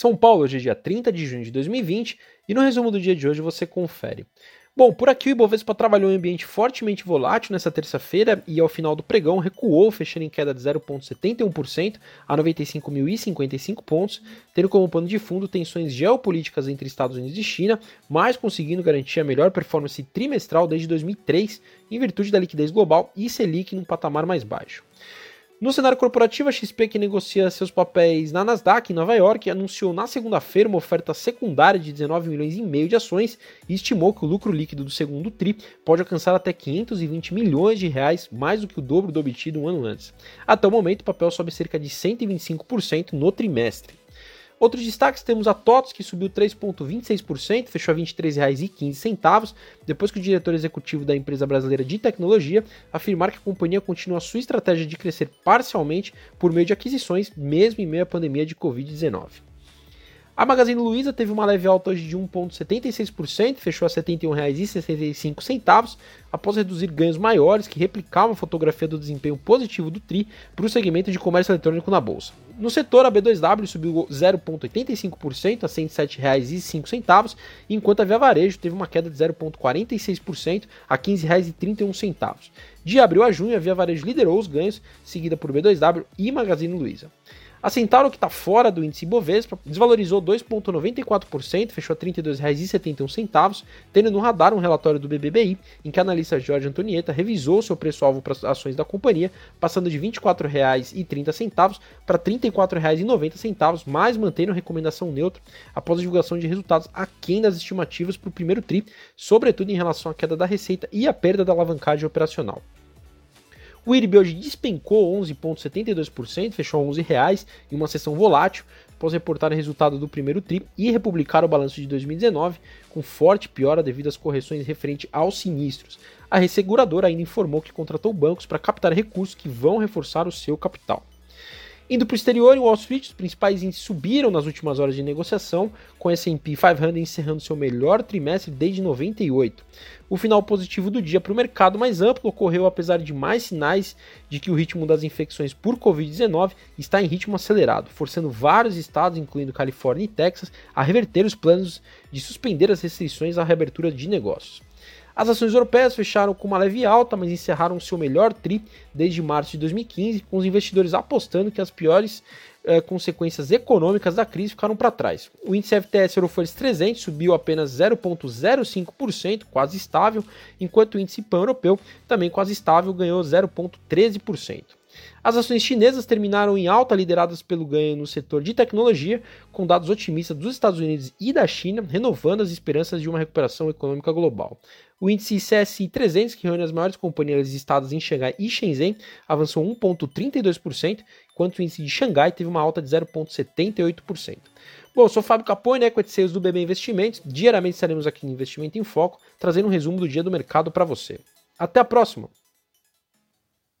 São Paulo, hoje é dia 30 de junho de 2020 e no resumo do dia de hoje você confere. Bom, por aqui o Ibovespa trabalhou em um ambiente fortemente volátil nessa terça-feira e ao final do pregão recuou, fechando em queda de 0,71% a 95.055 pontos, tendo como pano de fundo tensões geopolíticas entre Estados Unidos e China, mas conseguindo garantir a melhor performance trimestral desde 2003, em virtude da liquidez global e Selic num patamar mais baixo. No cenário corporativo, a XP, que negocia seus papéis na Nasdaq, em Nova York, anunciou na segunda-feira uma oferta secundária de 19 milhões e meio de ações e estimou que o lucro líquido do segundo TRI pode alcançar até 520 milhões de reais, mais do que o dobro do obtido um ano antes. Até o momento, o papel sobe cerca de 125% no trimestre. Outros destaques temos a TOTS, que subiu 3,26%, fechou a R$ 23,15, depois que o diretor executivo da empresa brasileira de tecnologia afirmar que a companhia continua sua estratégia de crescer parcialmente por meio de aquisições, mesmo em meio à pandemia de Covid-19. A Magazine Luiza teve uma leve alta hoje de 1,76%, fechou a R$ 71,65, após reduzir ganhos maiores que replicavam a fotografia do desempenho positivo do TRI para o segmento de comércio eletrônico na bolsa. No setor, a B2W subiu 0,85% a R$ 107,05, enquanto a Via Varejo teve uma queda de 0,46% a R$ 15,31. De abril a junho, a Via Varejo liderou os ganhos, seguida por B2W e Magazine Luiza. A Centauro, que está fora do índice Bovespa, desvalorizou 2,94%, fechou a R$ 32,71, tendo no radar um relatório do BBBI, em que a analista Jorge Antonieta revisou seu preço-alvo para as ações da companhia, passando de R$ 24,30 para R$ 34,90, mas mantendo recomendação neutra após a divulgação de resultados aquém das estimativas para o primeiro TRI, sobretudo em relação à queda da receita e à perda da alavancagem operacional. O IRB hoje despencou 11,72%, fechou 11 reais, em uma sessão volátil, após reportar o resultado do primeiro TRI e republicar o balanço de 2019, com forte piora devido às correções referente aos sinistros. A resseguradora ainda informou que contratou bancos para captar recursos que vão reforçar o seu capital. Indo para o exterior, em Wall Street, os principais índices subiram nas últimas horas de negociação, com o S&P 500 encerrando seu melhor trimestre desde 98. O final positivo do dia para o mercado mais amplo ocorreu apesar de mais sinais de que o ritmo das infecções por Covid-19 está em ritmo acelerado, forçando vários estados, incluindo Califórnia e Texas, a reverter os planos de suspender as restrições à reabertura de negócios. As ações europeias fecharam com uma leve alta, mas encerraram seu melhor tri desde março de 2015, com os investidores apostando que as piores eh, consequências econômicas da crise ficaram para trás. O índice FTS Eurofunds 300 subiu apenas 0,05%, quase estável, enquanto o índice PAN europeu, também quase estável, ganhou 0,13%. As ações chinesas terminaram em alta, lideradas pelo ganho no setor de tecnologia, com dados otimistas dos Estados Unidos e da China, renovando as esperanças de uma recuperação econômica global. O índice CSI 300, que reúne as maiores companhias listadas em Xangai e Shenzhen, avançou 1,32%, enquanto o índice de Xangai teve uma alta de 0,78%. Bom, eu sou Fábio Capone, Equity Sales do BB Investimentos. Diariamente estaremos aqui no Investimento em Foco, trazendo um resumo do dia do mercado para você. Até a próxima!